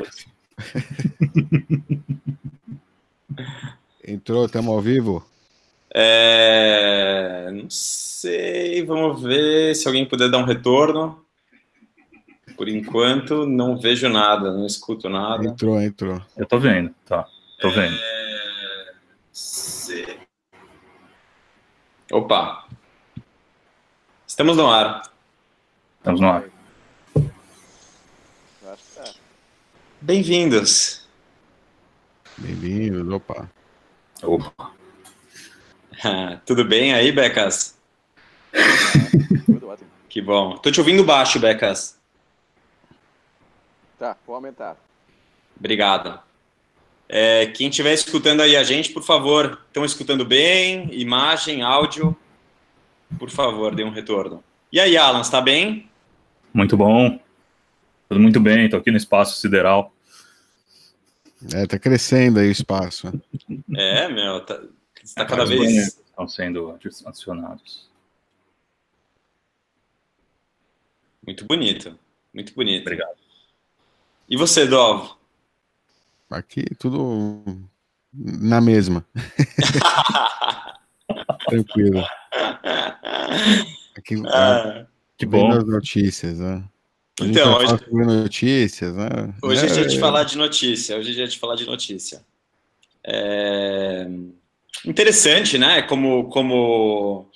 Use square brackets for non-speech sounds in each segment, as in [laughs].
[laughs] Entrou, estamos ao vivo? É... Não sei, vamos ver se alguém puder dar um retorno. Por enquanto, não vejo nada, não escuto nada. Entrou, entrou. Eu tô vendo, tá. Tô vendo. É... Se... Opa. Estamos no ar. Estamos no ar. Bem-vindos. Bem-vindos, opa. Opa. Tudo bem aí, Becas? Tudo ótimo. [laughs] Que bom. Tô te ouvindo baixo, Becas. Tá, vou aumentar. Obrigado. É, quem estiver escutando aí a gente, por favor, estão escutando bem? Imagem, áudio? Por favor, dê um retorno. E aí, Alan, está bem? Muito bom. Tudo muito bem, tô aqui no espaço sideral. É, tá crescendo aí o espaço. É, meu, tá, tá É, cada os vez. Estão sendo adicionados. Muito bonito. Muito bonito. Obrigado. E você, Dov? Aqui tudo na mesma. [laughs] Tranquilo. Aqui, Ah, Que bom. as notícias, né? A gente Então, hoje- sobre notícias, né? Hoje é dia de falar de notícia. Hoje é dia de falar de notícia. É... Interessante, né? Como, como...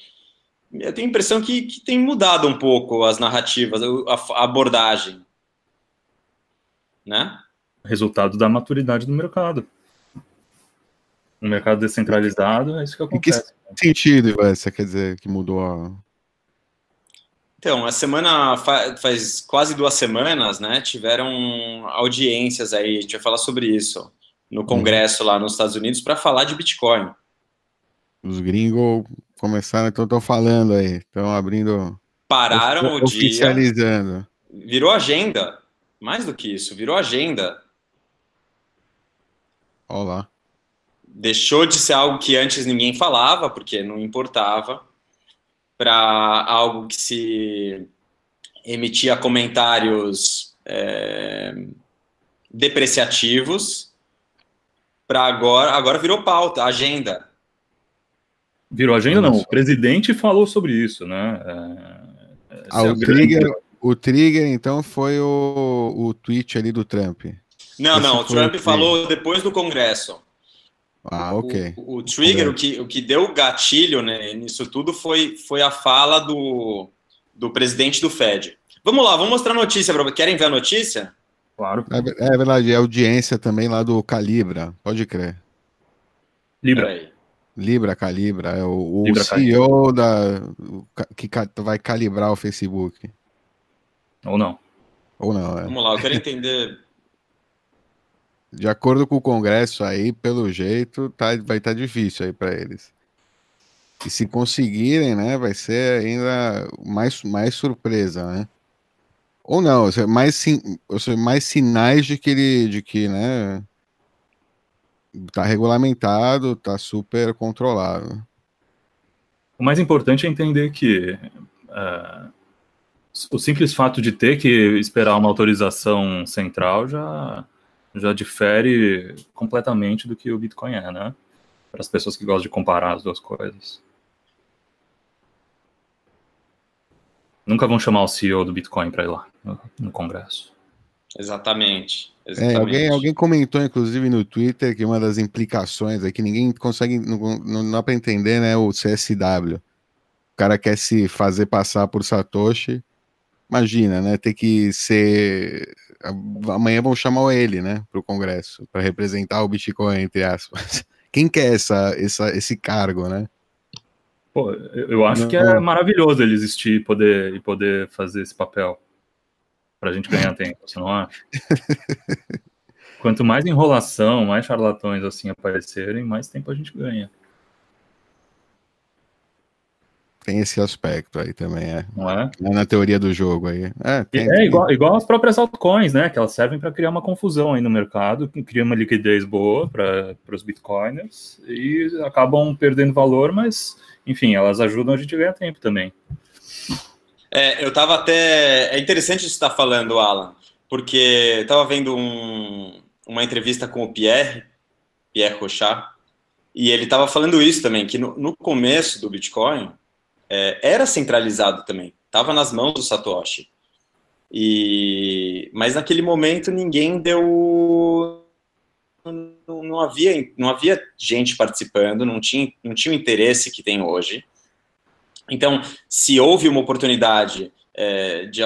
Eu tenho a impressão que, que tem mudado um pouco as narrativas, a, a abordagem. Né? Resultado da maturidade do mercado. No mercado descentralizado, é isso que Em que acontece. sentido, Ivan, você quer dizer que mudou a... Então, a semana fa- faz quase duas semanas, né? Tiveram audiências aí, a gente vai falar sobre isso no Congresso lá nos Estados Unidos para falar de Bitcoin. Os gringos começaram, então estão falando aí, estão abrindo... Pararam o dia, Oficializando. virou agenda. Mais do que isso, virou agenda. Olha lá. Deixou de ser algo que antes ninguém falava, porque não importava, para algo que se emitia comentários é, depreciativos, para agora, agora virou pauta, agenda. Virou agenda, não. O presidente falou sobre isso, né? É, Ah, essa é o grande- trigger, o trigger, então, foi o, o tweet ali do Trump. Não, Esse não, o Trump o falou depois do Congresso. Ah, ok. O, o trigger, o que, o que deu gatilho né, nisso tudo foi, foi a fala do, do presidente do Fed. Vamos lá, vamos mostrar a notícia. pra- Querem ver a notícia? Claro. É, é verdade, é audiência também lá do Calibra, pode crer. Libra. Libra, Calibra, é o, o Libra, CEO da, o ca- que vai calibrar o Facebook. Ou não. Ou não, é. Vamos lá, eu quero entender. De acordo com o Congresso aí, pelo jeito, tá, vai estar difícil aí para eles. E se conseguirem, né, vai ser ainda mais, mais surpresa, né? Ou não, mais, sin- ou seja, mais sinais de que ele, de que, né, tá regulamentado, tá super controlado. O mais importante é entender que é, o simples fato de ter que esperar uma autorização central já, já difere completamente do que o Bitcoin é, né? Para as pessoas que gostam de comparar as duas coisas. Nunca vão chamar o CEO do Bitcoin para ir lá no, no Congresso. Exatamente. É, exatamente. alguém, alguém comentou, inclusive, no Twitter que uma das implicações é que ninguém consegue, não, não dá para entender, né, o CSW. O cara quer se fazer passar por Satoshi, imagina, né, ter que ser... Amanhã vão chamar ele, né, para o Congresso, para representar o Bitcoin, entre aspas. [laughs] Quem quer essa, essa, esse cargo, né? Pô, eu acho Não. que é maravilhoso ele existir e poder, e poder fazer esse papel. Pra gente ganhar tempo, você não acha? [laughs] Quanto mais enrolação, mais charlatões assim aparecerem, mais tempo a gente ganha, Tem esse aspecto aí também, é. não é? Na teoria do jogo aí. É, tem, É igual, igual as próprias altcoins, né? Que elas servem para criar uma confusão aí no mercado, que cria uma liquidez boa para os bitcoiners e acabam perdendo valor, mas enfim, elas ajudam a gente a ganhar tempo também. É, eu tava até. É interessante você está falando, Alan, porque estava vendo um, uma entrevista com o Pierre, Pierre Rochard, e ele estava falando isso também, que no, no começo do Bitcoin é, era centralizado também, estava nas mãos do Satoshi. E, mas naquele momento ninguém deu. Não, não, havia, não havia gente participando, não tinha, não tinha o interesse que tem hoje. Então, se houve uma oportunidade é, de,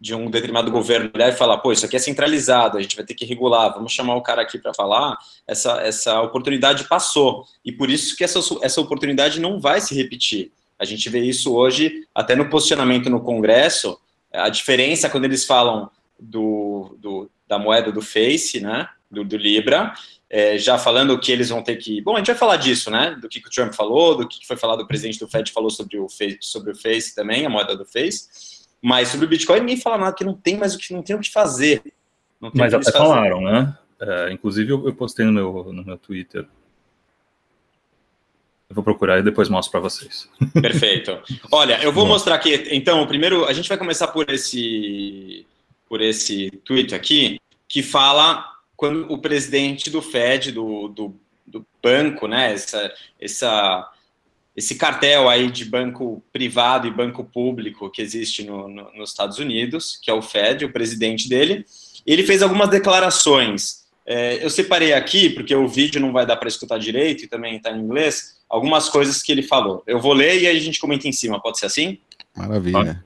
de, um determinado governo olhar e falar, pô, isso aqui é centralizado, a gente vai ter que regular, vamos chamar o cara aqui para falar, essa, essa oportunidade passou. E por isso que essa, essa oportunidade não vai se repetir. A gente vê isso hoje, até no posicionamento no Congresso, a diferença quando eles falam do, do da moeda do Face, né, do, do Libra, é, já falando que eles vão ter que. Bom, a gente vai falar disso, né? Do que, que o Trump falou, do que, que foi falado, o presidente do Fed falou sobre o Face, sobre o Face também, a moeda do Face. Mas sobre o Bitcoin ninguém fala nada, que não tem mais o que não tem o que fazer. Mas até falaram, né? É, inclusive eu, eu, postei no meu, no meu Twitter. Eu vou procurar e depois mostro para vocês. [laughs] Perfeito. Olha, eu vou Bom. mostrar aqui. Então, primeiro a gente vai começar por esse por esse tweet aqui que fala quando o presidente do Fed, do, do, do banco, né, essa, essa, esse cartel aí de banco privado e banco público que existe no, no, nos Estados Unidos, que é o Fed, o presidente dele, ele fez algumas declarações. É, eu separei aqui, porque o vídeo não vai dar para escutar direito e também está em inglês, algumas coisas que ele falou. Eu vou ler e aí a gente comenta em cima, pode ser assim? Maravilha.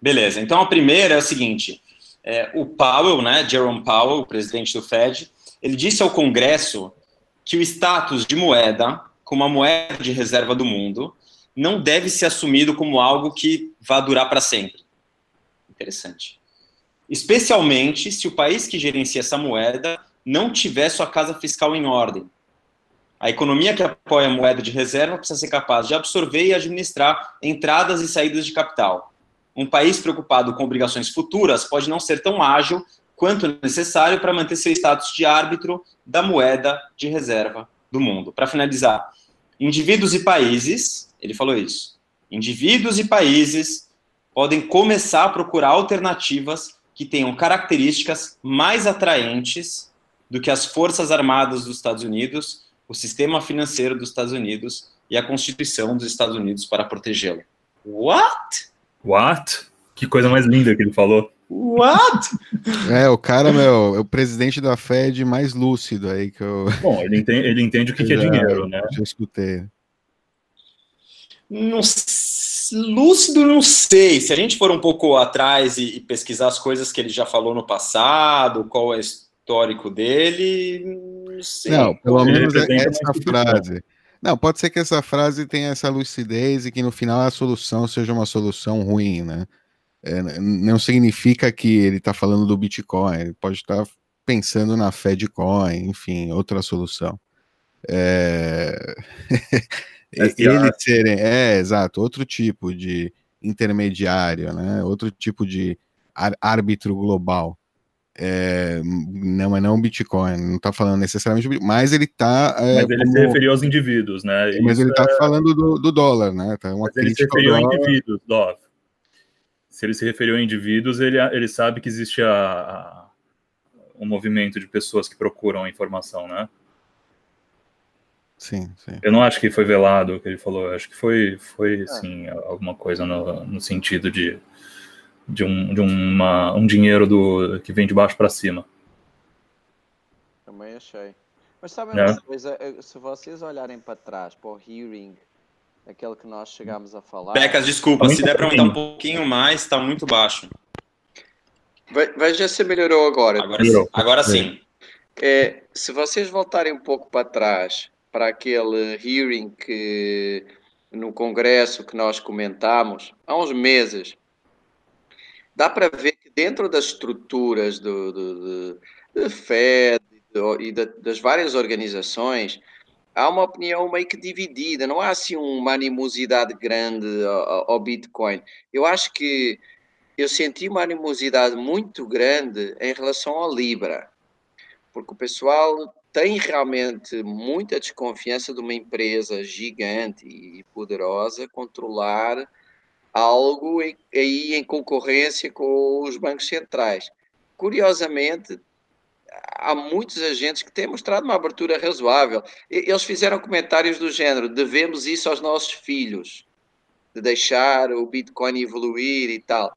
Beleza, então a primeira é a seguinte: é, o Powell, né, Jerome Powell, o presidente do Fed, ele disse ao Congresso que o status de moeda, como a moeda de reserva do mundo, não deve ser assumido como algo que vá durar para sempre. Interessante. Especialmente se o país que gerencia essa moeda não tiver sua casa fiscal em ordem. A economia que apoia a moeda de reserva precisa ser capaz de absorver e administrar entradas e saídas de capital um país preocupado com obrigações futuras pode não ser tão ágil quanto necessário para manter seu status de árbitro da moeda de reserva do mundo. Para finalizar, indivíduos e países, ele falou isso, indivíduos e países podem começar a procurar alternativas que tenham características mais atraentes do que as Forças Armadas dos Estados Unidos, o sistema financeiro dos Estados Unidos e a Constituição dos Estados Unidos para protegê-lo. What? What? Que coisa mais linda que ele falou. What? É, o cara, meu, é o presidente da Fed mais lúcido aí que eu. Bom, ele entende, ele entende o que, que é dinheiro, né? Já escutei. Não, lúcido, não sei. Se a gente for um pouco atrás e, e, pesquisar as coisas que ele já falou no passado, qual é o histórico dele, não sei. Não, pelo menos é essa frase. Não, pode ser que essa frase tenha essa lucidez e que no final a solução seja uma solução ruim, né? É, não significa que ele está falando do Bitcoin, ele pode estar tá pensando na Fedcoin, enfim, outra solução. É... [laughs] ele serem, é, exato, outro tipo de intermediário, né? Outro tipo de árbitro global. É, não, mas não Bitcoin, não está falando necessariamente, mas ele está. É, mas ele como... se referiu aos indivíduos, né? Mas Isso ele está é... falando do, do, dólar, né? Tá uma mas ele se referiu a indivíduos, Dov. Se ele se referiu a indivíduos, ele, ele sabe que existe a, a, um movimento de pessoas que procuram a informação, né? Sim, sim. Eu não acho que foi velado o que ele falou, acho que foi, foi assim, alguma coisa no, no sentido de de um, de uma, um dinheiro do, que vem de baixo para cima. Também achei. Mas sabem é. uma coisa, eh, se vocês olharem para trás, para o hearing, aquele que nós chegámos a falar. Becas, desculpa, se der para aumentar um pouquinho mais, está muito baixo. Veja se melhorou agora. Agora, melhorou. agora sim. É, se vocês voltarem um pouco para trás, para aquele hearing que no congresso que nós comentámos, há uns meses, dá para ver que dentro das estruturas do, do, do, do FED do, e das várias organizações, há uma opinião meio que dividida, não há assim uma animosidade grande ao, ao Bitcoin. Eu acho que eu senti uma animosidade muito grande em relação ao Libra, porque o pessoal tem realmente muita desconfiança de uma empresa gigante e poderosa controlar algo aí em concorrência com os bancos centrais. curiosamente, há muitos agentes que têm mostrado uma abertura razoável. Eles fizeram comentários do género: devemos isso aos nossos filhos, de deixar o Bitcoin evoluir e tal.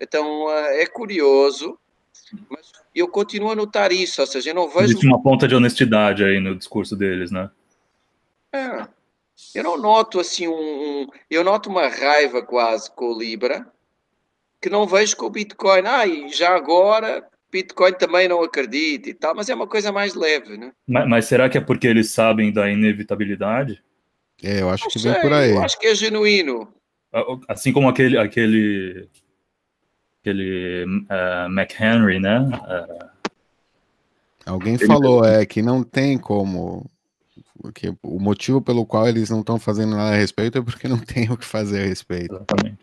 Então é curioso, mas eu continuo a notar isso, ou seja, eu não vejo. Existe uma ponta de honestidade aí no discurso deles, né? É, eu não noto assim um, um, Eu noto uma raiva quase com o Libra que não vejo com o Bitcoin. Ah, e já agora Bitcoin também não acredito e tal, mas é uma coisa mais leve, né? Mas, mas será que é porque eles sabem da inevitabilidade? É, eu acho Não que sei, vem por aí. Eu acho que é genuíno. Assim como aquele aquele aquele uh, McHenry, né? Uh, Alguém falou é que não tem como que o motivo pelo qual eles não estão fazendo nada a respeito é porque não [laughs] tem o que fazer a respeito. exatamente.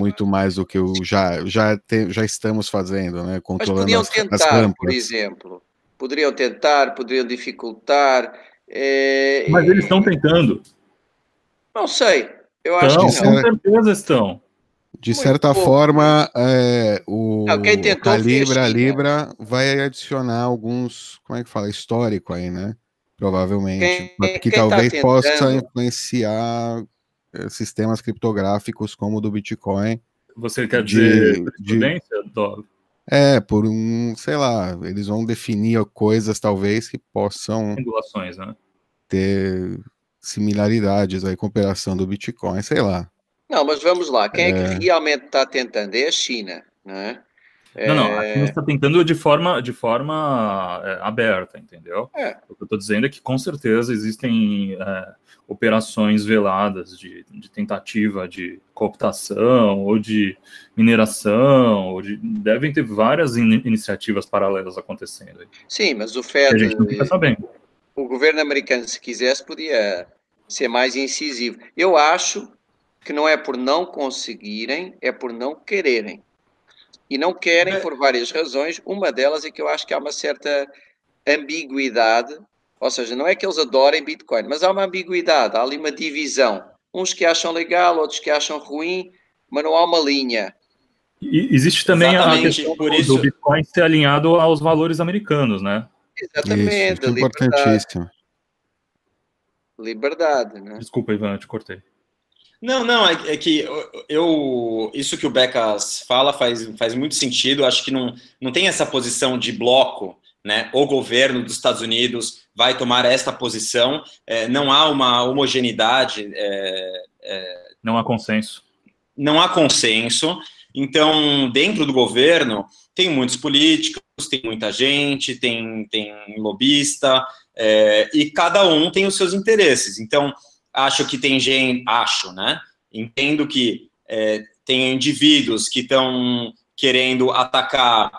Muito mais do que o já já te- já estamos fazendo, né? Mas Controlando podiam as, as tentar, por rampas. exemplo. Poderiam tentar, poderiam dificultar. é, Mas eles estão tentando. Não sei. Eu acho que não. com certeza estão. De Muito certa pouco. forma, é, o Não, a Libra, fez, a sim, Libra vai adicionar alguns, como é que fala, histórico aí, né? Provavelmente, Quem- que quem tá talvez possa tentando- influenciar eh, sistemas criptográficos como o do Bitcoin. Você quer De- dizer de- Dog? É, por um, sei lá, eles vão definir coisas talvez que possam Regulações, né? ter similaridades aí com a operação do Bitcoin, sei lá. Não, mas vamos lá. Quem é, É. que realmente está tentando? É a China, não é? Não, não, a É, China está tentando de forma, de forma é, aberta, entendeu? É. O que eu estou dizendo é que com certeza existem é, operações veladas de, de tentativa de cooptação ou de mineração, ou de, devem ter várias in- iniciativas paralelas acontecendo aí, Sim, mas o que a Fed, gente não fica sabendo. o governo americano, se quisesse, podia ser mais incisivo. Eu acho que não é por não conseguirem, é por não quererem. E não querem por várias razões. Uma delas é que eu acho que há uma certa ambiguidade, ou seja, não é que eles adorem Bitcoin, mas há uma ambiguidade, há ali uma divisão. Uns que acham legal, outros que acham ruim, mas não há uma linha. E existe também a Exatamente, questão por do- isso- do Bitcoin ser alinhado aos valores americanos, né? Isso, Exatamente, isso é liberdade, importantíssimo. liberdade, né? Desculpa, Ivan, eu te cortei. Não, não, é, é que eu, isso que o Becas fala faz, faz muito sentido. Acho que não, não tem essa posição de bloco, né? O governo dos Estados Unidos vai tomar esta posição. É, não há uma homogeneidade, é, Não há consenso. não há consenso. Então, dentro do governo, tem muitos políticos, tem muita gente, tem, tem lobista, é, e cada um tem os seus interesses. Então, acho que tem gente, acho, né? Entendo que é, tem indivíduos que estão querendo atacar,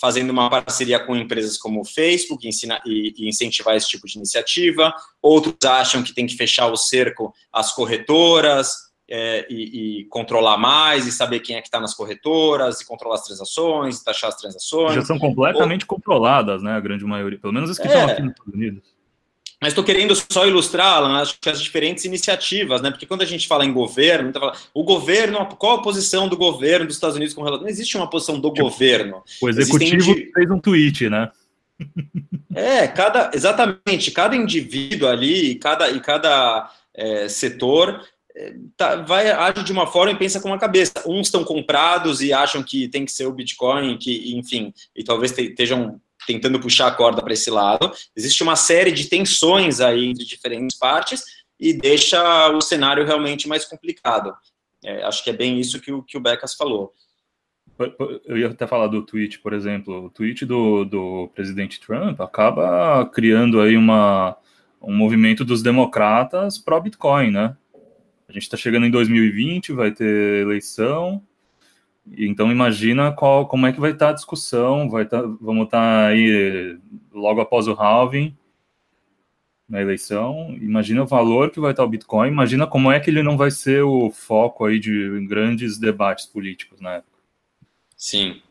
fazendo uma parceria com empresas como o Facebook ensina, e, e incentivar esse tipo de iniciativa. Outros acham que tem que fechar o cerco às corretoras, é, e, e controlar mais, e saber quem é que está nas corretoras, e controlar as transações, e taxar as transações. Já são completamente controladas, né? A grande maioria, pelo menos as que É. estão aqui nos Estados Unidos. Mas estou querendo só ilustrar, Alan, que as diferentes iniciativas, né? Porque quando a gente fala em governo, falando, o governo, qual a posição do governo dos Estados Unidos com relação. Não existe uma posição do Tipo, governo. O Existem executivo indi- fez um tweet, né? É, cada, exatamente, cada indivíduo ali, cada, e cada é, setor é, tá, vai age de uma forma e pensa com uma cabeça. Uns estão comprados e acham que tem que ser o Bitcoin, que, enfim, e talvez te- estejam tentando puxar a corda para esse lado. Existe uma série de tensões aí entre diferentes partes e deixa o cenário realmente mais complicado. É, acho que é bem isso que o, que o Becas falou. Eu ia até falar do tweet, por exemplo. O tweet do, do presidente Trump acaba criando aí uma, um movimento dos democratas pró-Bitcoin, né? A gente está chegando em 2020, vai ter eleição, então imagina qual, como é que vai estar a discussão. Vai tá, vamos estar aí logo após o halving na eleição. Imagina o valor que vai estar o Bitcoin. Imagina como é que ele não vai ser o foco aí de grandes debates políticos, né? Sim.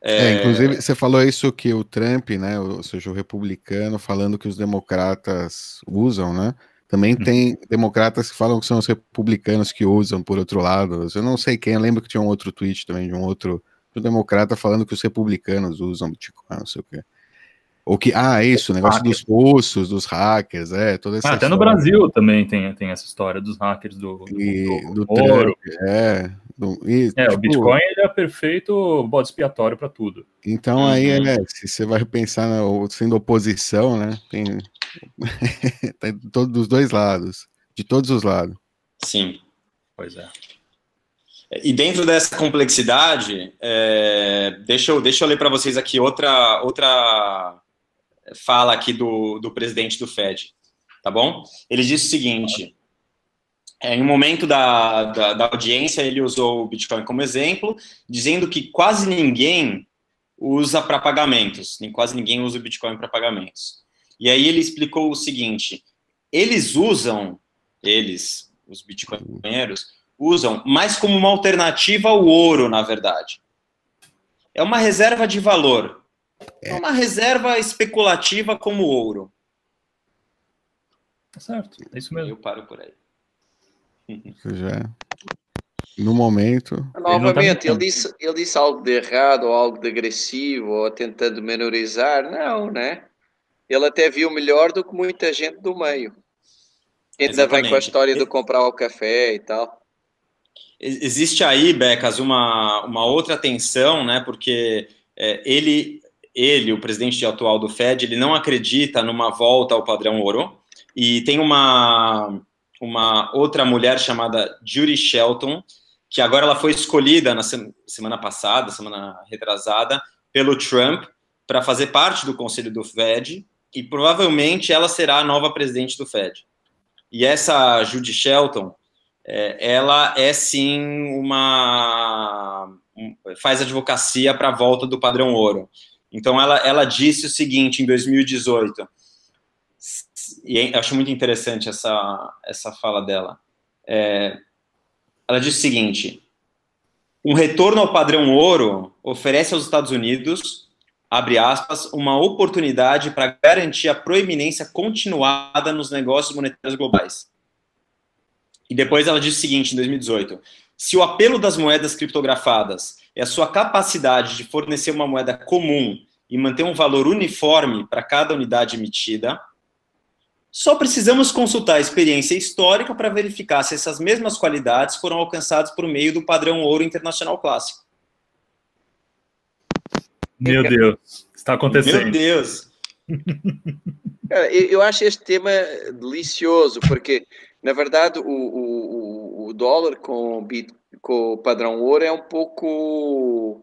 É, inclusive, você falou isso que o Trump, né, ou seja, o republicano, falando que os democratas usam, né? Também Uhum. tem democratas que falam que são os republicanos que usam, por outro lado. Eu não sei quem, eu lembro que tinha um outro tweet também de um outro o democrata falando que os republicanos usam Bitcoin, não sei o quê. Ou que, ah, isso, o negócio Hacker. dos russos, dos hackers, é, toda essa Ah, até no história. Brasil também tem, tem essa história dos hackers do, do, E do ouro. Trump, é. E, É, o tipo, Bitcoin ele é perfeito bode expiatório para tudo. Então aí, Uhum. é, se você vai pensar na, sendo oposição, né, tem, [laughs] tem todo, dos dois lados, de todos os lados. Sim. Pois é. E dentro dessa complexidade, é, deixa, eu, deixa eu ler para vocês aqui outra, outra fala aqui do, do presidente do Fed, tá bom? Ele disse o seguinte, em um momento da, da, da audiência, ele usou o Bitcoin como exemplo, dizendo que quase ninguém usa para pagamentos, nem quase ninguém usa o Bitcoin para pagamentos. E aí ele explicou o seguinte, eles usam, eles, os bitcoinheiros, usam mais como uma alternativa ao ouro, na verdade. É uma reserva de valor. É uma reserva especulativa como o ouro. Tá certo, é isso mesmo. Eu paro por aí. Ou seja, no momento, Novamente, ele, disse, ele disse algo de errado, ou algo de agressivo, ou tentando menorizar. Não, né? Ele até viu melhor do que muita gente do meio. Ainda vem com a Exatamente. história de comprar o café e tal. Ex- Existe aí, Becas, uma, uma outra tensão, né? Porque é, ele, ele, o presidente atual do Fed, ele não acredita numa volta ao padrão ouro. E tem uma, uma outra mulher chamada Judy Shelton, que agora ela foi escolhida na sem- semana passada, semana retrasada, pelo Trump para fazer parte do conselho do Fed e provavelmente ela será a nova presidente do Fed. E essa Judy Shelton, é, ela é sim uma um- faz advocacia para a volta do padrão ouro. Então ela, ela disse o seguinte em 2018 e eu acho muito interessante essa essa fala dela. É, ela disse o seguinte: um retorno ao padrão ouro oferece aos Estados Unidos abre aspas, uma oportunidade para garantir a proeminência continuada nos negócios monetários globais. E depois ela diz o seguinte, em 2018, se o apelo das moedas criptografadas é a sua capacidade de fornecer uma moeda comum e manter um valor uniforme para cada unidade emitida, só precisamos consultar a experiência histórica para verificar se essas mesmas qualidades foram alcançadas por meio do padrão ouro internacional clássico. Meu Deus, está acontecendo. Meu Deus! [laughs] Cara, eu, eu acho este tema delicioso, porque, na verdade, o, o, o dólar com o, bit, com o padrão ouro é um pouco.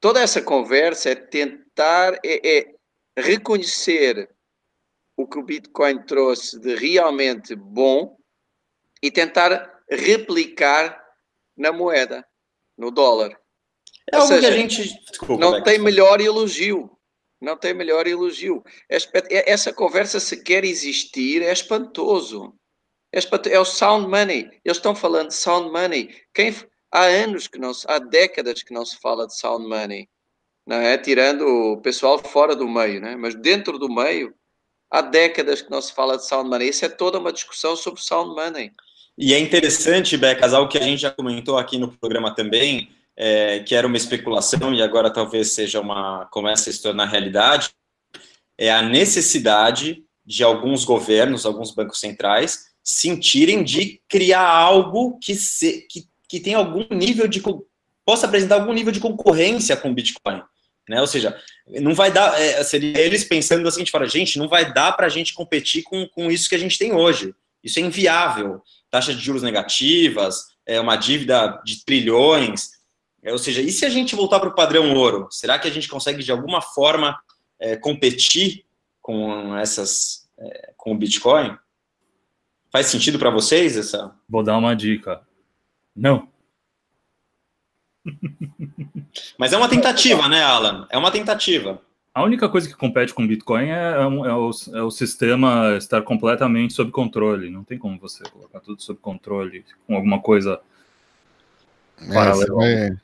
Toda essa conversa é tentar é, é reconhecer o que o Bitcoin trouxe de realmente bom e tentar replicar na moeda, no dólar. É Ou algo que seja, a gente. Desculpa, não Beck, tem desculpa. melhor elogio. Não tem melhor elogio. É é- Essa conversa, se quer existir, é espantoso. É, espanto- é o sound money. Eles estão falando de sound money. Quem, há anos que não se, há décadas que não se fala de sound money. Não é? Tirando o pessoal fora do meio, né? mas dentro do meio, há décadas que não se fala de sound money. Isso é toda uma discussão sobre sound money. E é interessante, Becas, algo que a gente já comentou aqui no programa também, é, que era uma especulação e agora talvez seja uma começa a se tornar realidade, é a necessidade de alguns governos, alguns bancos centrais sentirem de criar algo que se, que, que tenha algum nível de possa apresentar algum nível de concorrência com o Bitcoin, né? Ou seja, não vai dar, é, seria eles pensando da seguinte forma, gente, não vai dar para a gente competir com, com isso que a gente tem hoje. Isso é inviável taxa de juros negativas, é uma dívida de trilhões. É, ou seja, e se a gente voltar para o padrão ouro, será que a gente consegue de alguma forma é, competir com essas, é, com o Bitcoin? Faz sentido para vocês essa? Vou dar uma dica. Não. [laughs] Mas é uma tentativa, né, Alan? É uma tentativa. A única coisa que compete com Bitcoin é, é um- é o, é o sistema estar completamente sob controle. Não tem como você colocar tudo sob controle com alguma coisa. É, você, Paralelo. vai,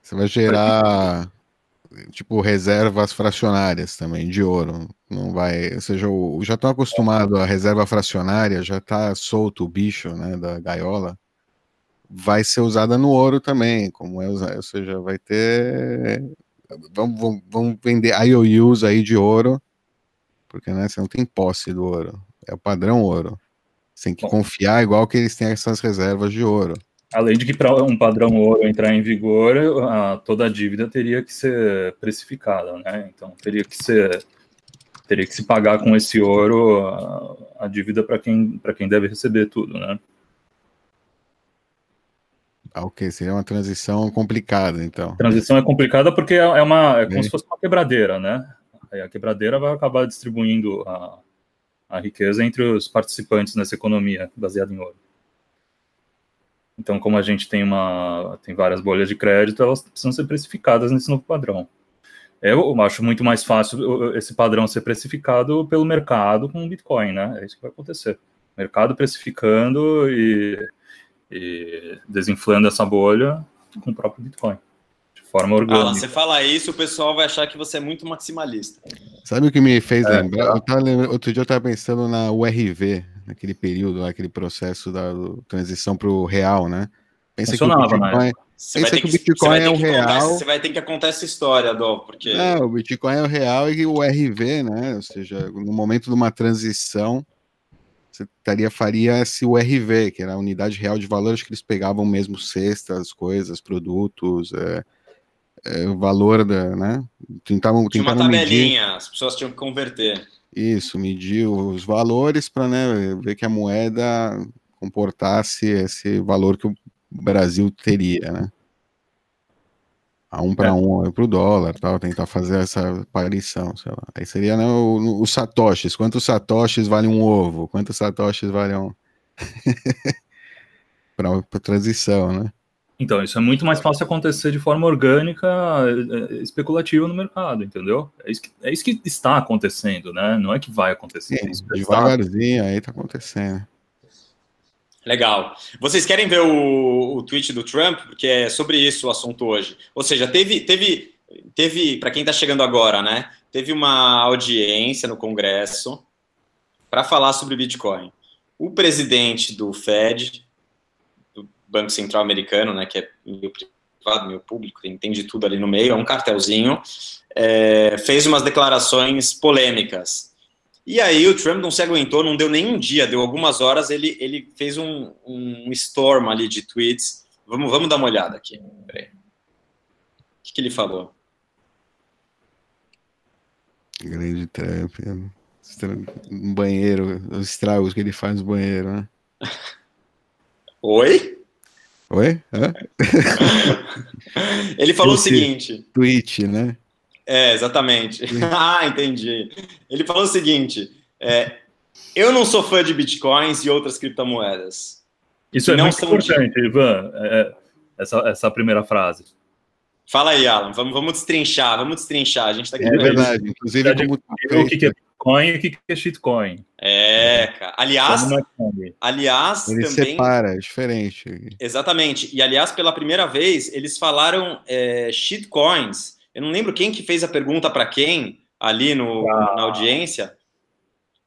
você vai gerar tipo reservas fracionárias também de ouro. Não vai, ou seja, o, já estão acostumados a reserva fracionária, já está solto o bicho, né, da gaiola. Vai ser usada no ouro também, como é usada, ou seja, vai ter vamos, vamos, vamos vender IOUs aí de ouro, porque né, você não tem posse do ouro, é o padrão ouro. Você tem que Bom. confiar igual que eles têm essas reservas de ouro. Além de que para um padrão ouro entrar em vigor, a, toda a dívida teria que ser precificada, né? Então teria que ser teria que se pagar com esse ouro a, a dívida para quem para quem deve receber tudo, né? Ah, ok, seria uma transição complicada, então. Transição é complicada porque é, é uma é como se fosse uma quebradeira, né? Aí a quebradeira vai acabar distribuindo a, a riqueza entre os participantes nessa economia baseada em ouro. Então, como a gente tem uma tem várias bolhas de crédito, elas precisam ser precificadas nesse novo padrão. Eu acho muito mais fácil esse padrão ser precificado pelo mercado com o Bitcoin, né? É isso que vai acontecer. Mercado precificando e e desinflando essa bolha com o próprio Bitcoin, de forma orgânica. Alan, você fala isso, o pessoal vai achar que você é muito maximalista. Sabe o que me fez é, lembrar? Tava, outro dia eu estava pensando na URV, naquele período, aquele processo da transição para o real, né? Pensa que o Bitcoin, né? pensa que, o Bitcoin é o real. você vai ter que contar essa história, Dó, porque. É, o Bitcoin é o real e o RV, né? Ou seja, no momento de uma transição, você estaria, faria esse URV, que era a unidade real de valor, acho que eles pegavam mesmo cestas, coisas, produtos, é, é, o valor da, né? Tentavam, Tinha uma tabelinha, medir, as pessoas tinham que converter. Isso, medir os valores para né, ver que a moeda comportasse esse valor que o Brasil teria, né? A um para é. um para o dólar, tal, tentar fazer essa aparição, sei lá. Aí seria né, os satoshis. Quantos satoshis vale um ovo? Quantos satoshis vale um [laughs] para transição, né? Então, isso é muito mais fácil acontecer de forma orgânica, é, é, especulativa no mercado, entendeu? É isso que, é isso que está acontecendo, né? Não é que vai acontecer. Sim, devagarzinho aí está acontecendo. Legal. Vocês querem ver o, o tweet do Trump? Porque é sobre isso o assunto hoje. Ou seja, teve, teve, teve para quem está chegando agora, né? Teve uma audiência no Congresso para falar sobre Bitcoin. O presidente do Fed, do Banco Central Americano, né, que é meio privado, meio público, entende tudo ali no meio, é um cartelzinho, é, fez umas declarações polêmicas e aí o Trump não se aguentou, não deu nem um dia, deu algumas horas, ele, ele fez um, um storm ali de tweets. Vamos, vamos dar uma olhada aqui. Peraí. O que, que ele falou? Grande Trump. No banheiro, os estragos que ele faz no banheiro, né? [laughs] Oi? Oi? Hã? [laughs] ele falou Esse o seguinte: tweet, né? É, exatamente. [laughs] ah, entendi. Ele falou o seguinte: é, eu não sou fã de bitcoins e outras criptomoedas. Isso é muito importante, de... Ivan, é, é, essa, essa primeira frase. Fala aí, Alan. Vamos, vamos destrinchar, vamos destrinchar. A gente tá aqui. É verdade. Inclusive, como... o que é Bitcoin e o que é shitcoin. É, cara. Aliás, aliás Ele também... separa, é diferente. Exatamente. E, aliás, pela primeira vez, eles falaram é, shitcoins eu não lembro quem que fez a pergunta para quem ali no, ah. na audiência.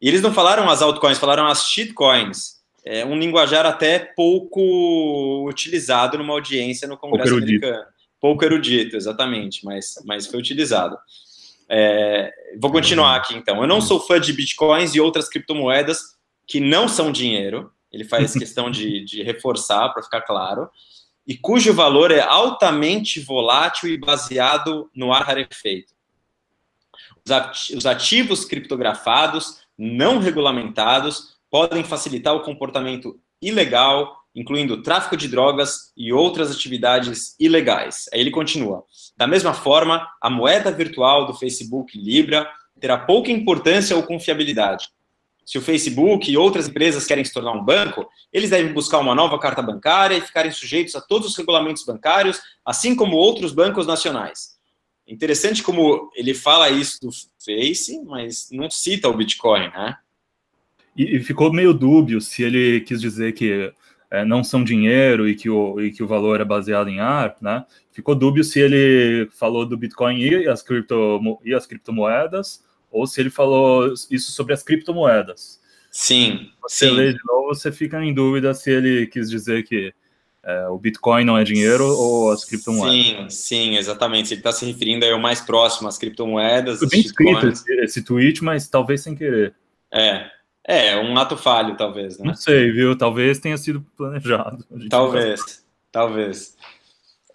E eles não falaram as altcoins, falaram as shitcoins. É um linguajar até pouco utilizado numa audiência no Congresso pouco americano. Pouco erudito, exatamente, mas, mas foi utilizado. É, vou continuar aqui então. Eu não sou fã de bitcoins e outras criptomoedas que não são dinheiro. Ele faz [laughs] questão de, de reforçar para ficar claro e cujo valor é altamente volátil e baseado no ar rarefeito. Os ativos criptografados não regulamentados podem facilitar o comportamento ilegal, incluindo tráfico de drogas e outras atividades ilegais. Aí ele continua. Da mesma forma, a moeda virtual do Facebook Libra terá pouca importância ou confiabilidade, se o Facebook e outras empresas querem se tornar um banco, eles devem buscar uma nova carta bancária e ficarem sujeitos a todos os regulamentos bancários, assim como outros bancos nacionais. Interessante como ele fala isso do Face, mas não cita o Bitcoin, né? E, ficou meio dúbio se ele quis dizer que é, não são dinheiro e que, o, e que o valor é baseado em ar, né? Ficou dúbio se ele falou do Bitcoin e as, e as criptomoedas ou se ele falou isso sobre as criptomoedas. Sim. Você sim. lê de novo, você fica em dúvida se ele quis dizer que é, o Bitcoin não é dinheiro ou as criptomoedas? Sim, sim, exatamente. Ele está se referindo aí ao mais próximo, às criptomoedas. Foi bem escrito esse, esse, tweet, mas talvez sem querer. É, é, um ato falho, talvez. Né? Não sei, viu? Talvez tenha sido planejado. Talvez, talvez.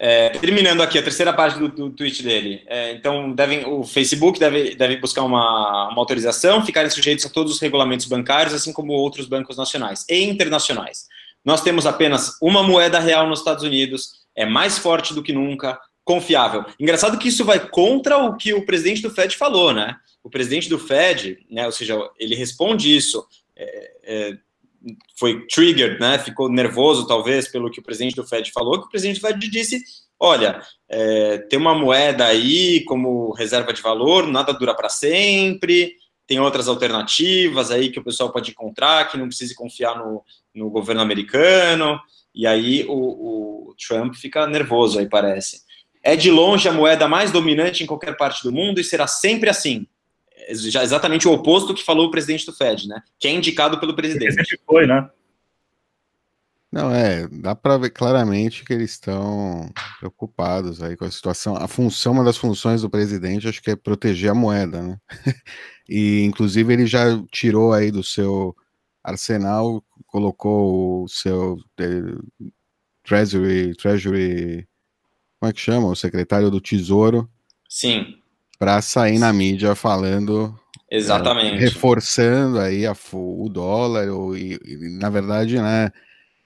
É, terminando aqui a terceira parte do, do tweet dele. É, então, devem, o Facebook deve, deve buscar uma, uma autorização, ficarem sujeitos a todos os regulamentos bancários, assim como outros bancos nacionais e internacionais. Nós temos apenas uma moeda real nos Estados Unidos, é mais forte do que nunca, confiável. Engraçado que isso vai contra o que o presidente do Fed falou, né? O presidente do Fed, né, ou seja, ele responde isso. É, é, foi triggered, né, ficou nervoso talvez pelo que o presidente do Fed falou, que o presidente do Fed disse, olha, é, tem uma moeda aí como reserva de valor, nada dura para sempre, tem outras alternativas aí que o pessoal pode encontrar, que não precise confiar no, no governo americano, e aí o, o Trump fica nervoso aí parece. É de longe a moeda mais dominante em qualquer parte do mundo e será sempre assim já exatamente o oposto do que falou o presidente do Fed, né? Que é indicado pelo presidente. Sempre foi, né? Não, é, dá para ver claramente que eles estão preocupados aí com a situação. A função, uma das funções do presidente, acho que é proteger a moeda, né? [laughs] e, inclusive, ele já tirou aí do seu arsenal, colocou o seu eh, Treasury, Treasury, como é que chama? O secretário do Tesouro. Sim para sair na mídia falando exatamente. é, reforçando aí a, o dólar ou, e, e, na verdade né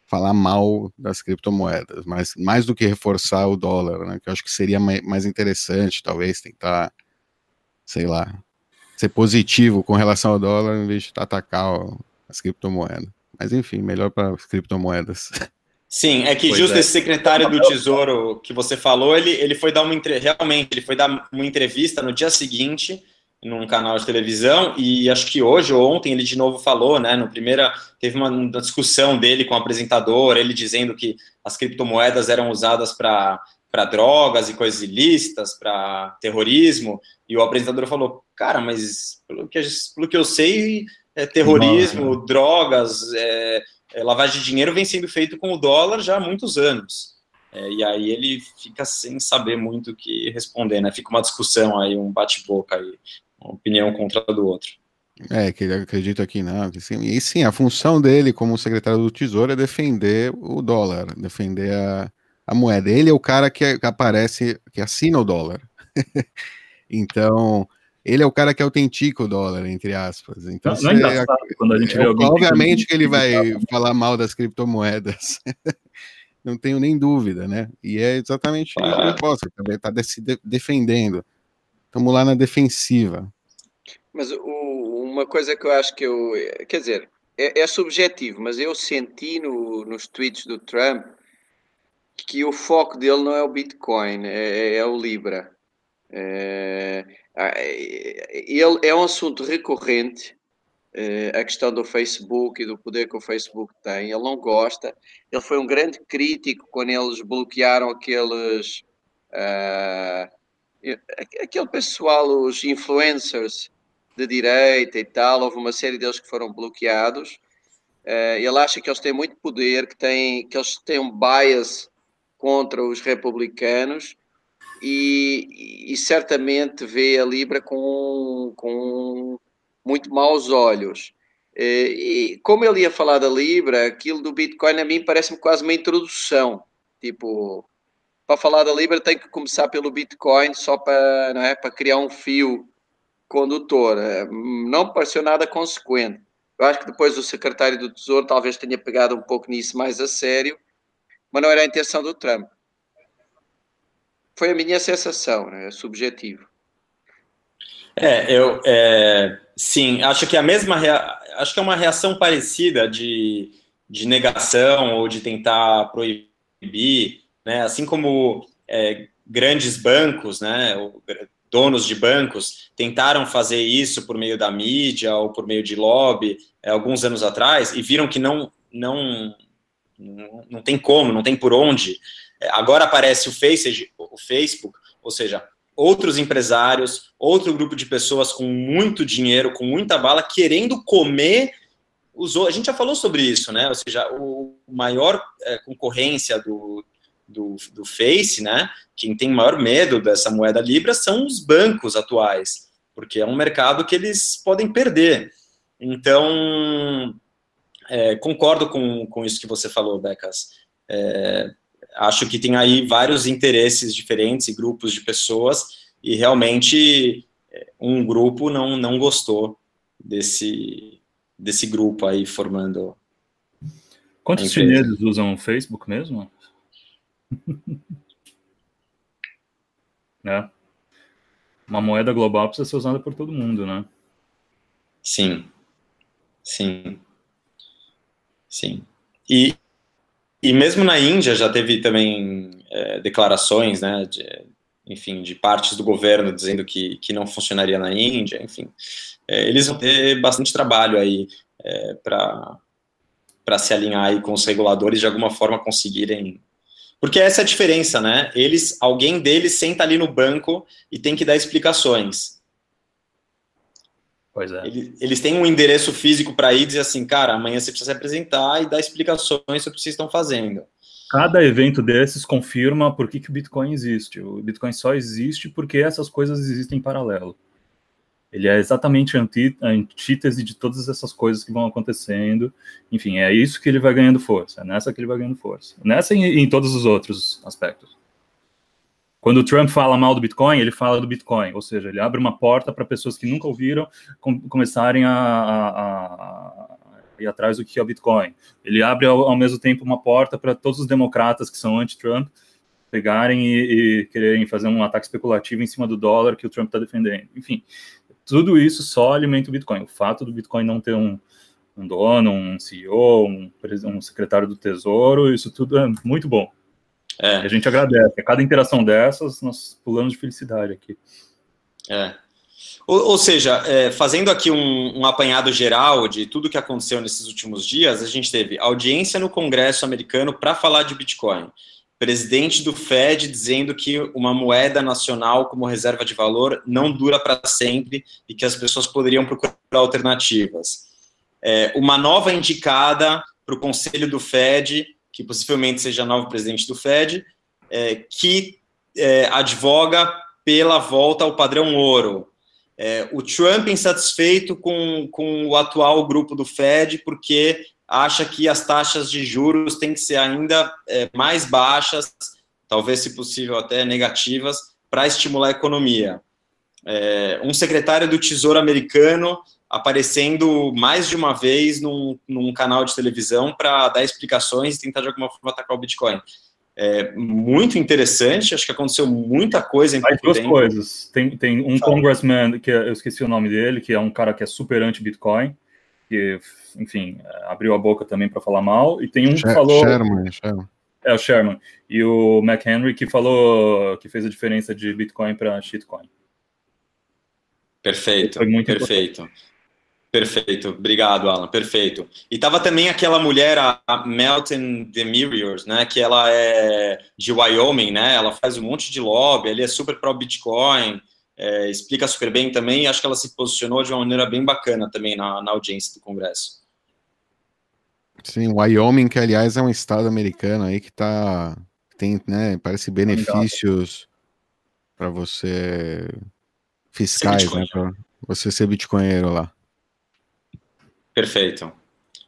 falar mal das criptomoedas mas mais do que reforçar o dólar né que eu acho que seria mais interessante talvez tentar sei lá ser positivo com relação ao dólar em vez de atacar as criptomoedas. Mas enfim melhor para as criptomoedas [laughs] Sim, é que pois justo é. esse secretário do Tesouro que você falou, ele, ele foi dar uma realmente ele foi dar uma entrevista no dia seguinte num canal de televisão e acho que hoje ou ontem ele de novo falou, né? No primeira teve uma, discussão dele com o apresentador, ele dizendo que as criptomoedas eram usadas para para drogas e coisas ilícitas, para terrorismo, e o apresentador falou: Cara, mas pelo que, pelo que eu sei, é terrorismo, Nossa. drogas, é, é, lavagem de dinheiro vem sendo feito com o dólar já há muitos anos. É, e aí ele fica sem saber muito o que responder, né? Fica uma discussão aí, um bate-boca aí, uma opinião contra a do outro. É, que ele acredita que não. E sim, a função dele como secretário do Tesouro é defender o dólar, defender a, a moeda. Ele é o cara que, que aparece, que assina o dólar. [laughs] então, ele é o cara que autentica o dólar, entre aspas. Então, não, não é quando a gente vê é, alguém obviamente que ele vai falar mal das criptomoedas. [laughs] não tenho nem dúvida, né? E é exatamente isso que ele possa, também está se defendendo. Estamos lá na defensiva. Mas o, uma coisa que eu acho que eu. Quer dizer, é, é subjetivo, mas eu senti no, nos tweets do Trump que o foco dele não é o Bitcoin, é, é o Libra. É, ah, ele é um assunto recorrente, eh, a questão do Facebook e do poder que o Facebook tem. Ele não gosta. Ele foi um grande crítico quando eles bloquearam aqueles. Uh, aquele pessoal, os influencers de direita e tal, houve uma série deles que foram bloqueados. Uh, ele acha que eles têm muito poder, que, têm, que eles têm um bias contra os republicanos e, e, certamente vê a Libra com, com muito maus olhos. Eh, e como ele ia falar da Libra, aquilo do Bitcoin a mim parece-me quase uma introdução. Tipo, para falar da Libra tem que começar pelo Bitcoin só para, não é, para criar um fio condutor. Eh, não pareceu nada consequente. Eu acho que depois o secretário do Tesouro talvez tenha pegado um pouco nisso mais a sério, mas não era a intenção do Trump. Foi a minha sensação, né? é subjetivo. É, eu é, sim, acho que a mesma acho que é uma reação parecida de, de negação ou de tentar proibir, né? Assim como é, grandes bancos, né? Donos de bancos tentaram fazer isso por meio da mídia ou por meio de lobby é, alguns anos atrás e viram que não não não, não tem como, não tem por onde. É, agora aparece o, o Facebook, ou seja, outros empresários, outro grupo de pessoas com muito dinheiro, com muita bala, querendo comer usou. A gente já falou sobre isso, né? Ou seja, o maior é, concorrência do, do, do Face, né? Quem tem maior medo dessa moeda Libra são os bancos atuais, porque é um mercado que eles podem perder. Então, é, concordo com, com isso que você falou, Becas. É, acho que tem aí vários interesses diferentes e grupos de pessoas, e realmente é, um grupo não, não gostou desse, desse grupo aí formando. Quantos chineses usam o Facebook mesmo? [laughs] é. Uma moeda global precisa ser usada por todo mundo, né? Sim. Sim. Sim. E, e mesmo na Índia já teve também é, declarações, né, de, enfim, de partes do governo dizendo que, que não funcionaria na Índia, enfim. É, eles vão ter bastante trabalho aí é, para se alinhar aí com os reguladores de alguma forma conseguirem porque essa é a diferença, né? Eles, alguém deles senta ali no banco e tem que dar explicações. Pois é. Eles, eles têm um endereço físico para ir e dizer assim, cara, amanhã você precisa se apresentar e dar explicações sobre o que vocês estão fazendo. Cada evento desses confirma por que, que o Bitcoin existe. O Bitcoin só existe porque essas coisas existem em paralelo. Ele é exatamente a antítese de todas essas coisas que vão acontecendo. Enfim, é isso que ele vai ganhando força. É nessa que ele vai ganhando força. Nessa e em todos os outros aspectos. Quando o Trump fala mal do Bitcoin, ele fala do Bitcoin, ou seja, ele abre uma porta para pessoas que nunca ouviram com, começarem a, a, a, ir atrás do que é o Bitcoin. Ele abre ao, ao mesmo tempo uma porta para todos os democratas que são anti-Trump pegarem e, e, quererem fazer um ataque especulativo em cima do dólar que o Trump está defendendo. Enfim, tudo isso só alimenta o Bitcoin. O fato do Bitcoin não ter um, um dono, um CEO, um, um secretário do Tesouro, isso tudo é muito bom. É. a gente agradece. A cada interação dessas, nós pulamos de felicidade aqui. É. Ou, ou seja, é, fazendo aqui um, um, apanhado geral de tudo que aconteceu nesses últimos dias, a gente teve audiência no Congresso americano para falar de Bitcoin. Presidente do Fed dizendo que uma moeda nacional como reserva de valor não dura para sempre e que as pessoas poderiam procurar alternativas. É, uma nova indicada para o Conselho do Fed que possivelmente seja novo presidente do Fed, é, que é, advoga pela volta ao padrão ouro. É, o Trump insatisfeito com, com o atual grupo do Fed, porque acha que as taxas de juros têm que ser ainda é, mais baixas, talvez, se possível, até negativas, para estimular a economia. É, um secretário do Tesouro americano aparecendo mais de uma vez num, num canal de televisão para dar explicações e tentar de alguma forma atacar o Bitcoin. É muito interessante, acho que aconteceu muita coisa em Mais duas tempo. coisas. Tem, tem um Fala. congressman, que eu esqueci o nome dele, que é um cara que é super anti-Bitcoin, que, enfim, abriu a boca também para falar mal, e tem um que falou... Sherman, Sherman. É, o Sherman. E o McHenry, que falou que fez a diferença de Bitcoin para shitcoin. Perfeito, perfeito. Importante. Perfeito, obrigado, Alan, perfeito. E tava também aquela mulher, a Melton Demiriors, né, que ela é de Wyoming, né, ela faz um monte de lobby, ele é super pro Bitcoin, é, explica super bem também, e acho que ela se posicionou de uma maneira bem bacana também na, na audiência do Congresso. Sim, Wyoming, que aliás é um estado americano aí que tá, tem, né, parece benefícios para você fiscais, né, para você ser bitcoinheiro lá. Perfeito.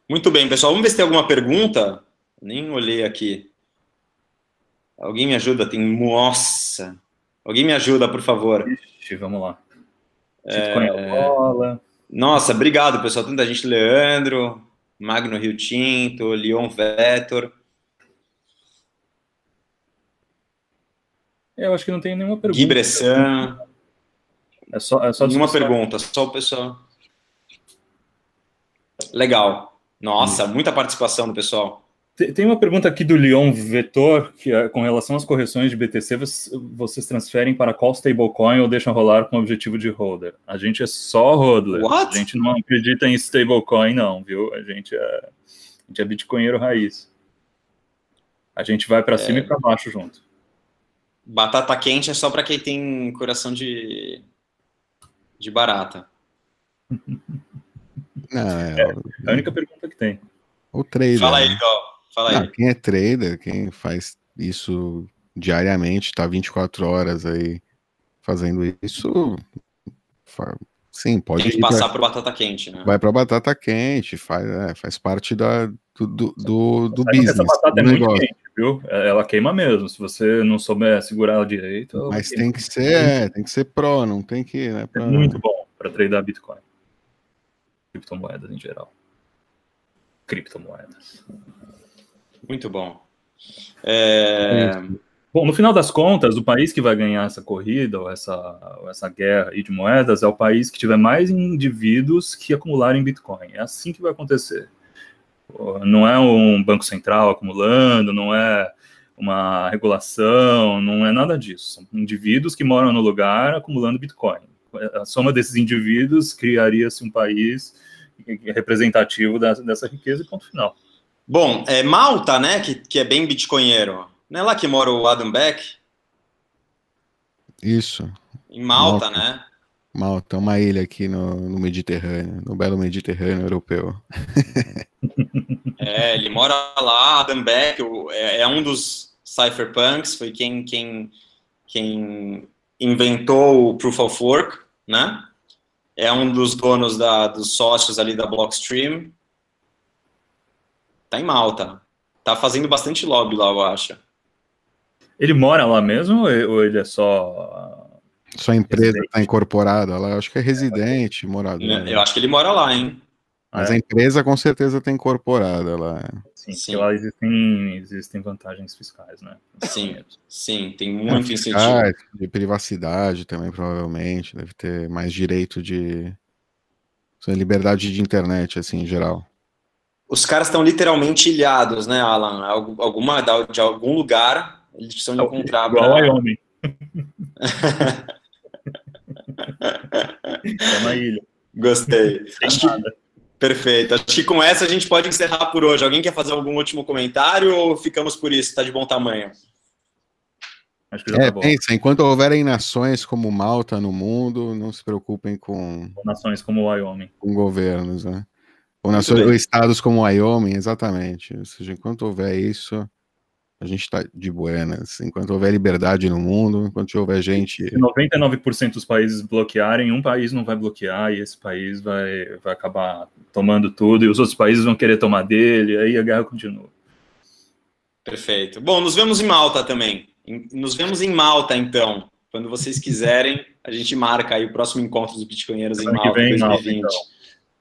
Muito bem, pessoal. Vamos ver se tem alguma pergunta. Nem olhei aqui. Alguém me ajuda? Tem. Nossa! Alguém me ajuda, por favor. Ixi, vamos lá. É... Nossa, obrigado, pessoal. Tanta gente. Leandro, Magno Rio Tinto, Leon Vetor. Eu acho que não tem nenhuma pergunta. Gui Bressan. É só, é só Nenhuma pergunta, só o pessoal. Legal. Nossa, muita participação do pessoal. Tem uma pergunta aqui do Leon Vetor, que é com relação às correções de BTC, vocês transferem para qual stablecoin ou deixam rolar com o objetivo de holder? A gente é só hodler. What? A gente não acredita em stablecoin, não, viu? A gente é, a gente é bitcoinheiro raiz. A gente vai para é... cima e para baixo junto. Batata quente é só para quem tem coração de, de barata. [laughs] Não, [laughs] é, É a única pergunta que tem. o trader. Fala aí, né? Dó. Fala Não, aí. quem é trader, quem faz isso diariamente, tá 24 horas aí fazendo isso, sim, pode Tem que pra- passar por batata quente, né? vai para batata quente, faz, é, faz parte da, do, do, do, do business, essa batata é muito negócio. quente, viu? É, Ela queima mesmo. Se você não souber segurar ela direito, Mas tem que ser, é, tem que ser pro, não tem que, né, É pra- muito bom para tradar Bitcoin. Criptomoedas em geral. Criptomoedas. Muito bom. É, Bom, no final das contas, o país que vai ganhar essa corrida ou essa, ou essa guerra de moedas é o país que tiver mais indivíduos que acumularem Bitcoin. É assim que vai acontecer. Não é um banco central acumulando, não é uma regulação, não é nada disso. São indivíduos que moram no lugar acumulando Bitcoin. A soma desses indivíduos criaria-se um país representativo dessa, dessa riqueza e ponto final. Bom, é Malta, né, que, que é bem bitcoinheiro. Não é lá que mora o Adam Beck? Isso, Em Malta, Malta. né? Malta, é uma ilha aqui no, no Mediterrâneo, no belo Mediterrâneo europeu. [laughs] É, ele mora lá, Adam Beck, é, é um dos cypherpunks, foi quem, quem, quem inventou o Proof of Work, né? É um dos donos da, dos sócios ali da Blockstream. Tá em Malta. Tá fazendo bastante lobby lá, eu acho. Ele mora lá mesmo ou ele é só. Sua empresa está incorporada lá, acho que é residente, morador. Eu acho que ele mora lá, hein? Mas Ah, a é? empresa com certeza está incorporada lá. Sim, Sim. porque lá existem, existem vantagens fiscais, né? Sim. Sim, tem muito incentivo. Ah, de privacidade também, provavelmente. Deve ter mais direito de. Liberdade de internet, assim, em geral. Os caras estão literalmente ilhados, né, Alan? Algu- Alguma, de algum lugar eles precisam de encontrar. Igual pra- Wyoming. [laughs] é uma ilha. Gostei. Acho que. Perfeito. Acho que com essa a gente pode encerrar por hoje. Alguém quer fazer algum último comentário ou ficamos por isso? Está de bom tamanho? Acho que já É, tá bom. pensa, enquanto houverem nações como Malta no mundo, não se preocupem com, Nações como Wyoming. com governos, né? Ou, nações, ou estados como Wyoming, exatamente. Ou seja, enquanto houver isso, a gente está de buenas. Enquanto houver liberdade no mundo, enquanto houver gente. Se 99% dos países bloquearem, um país não vai bloquear e esse país vai, vai acabar tomando tudo e os outros países vão querer tomar dele, aí a guerra continua. Perfeito. Bom, nos vemos em Malta também. Nos vemos em Malta, então. Quando vocês quiserem, a gente marca aí o próximo encontro dos Bitcoinheiros em Ano que Malta, vem em Malta, 2020. então.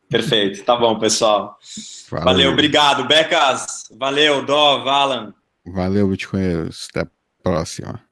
Perfeito. Tá bom, pessoal. Valeu, Valeu, obrigado. Becas, valeu. Dó, Valan. Valeu, Bitcoinheiros. Até a próxima.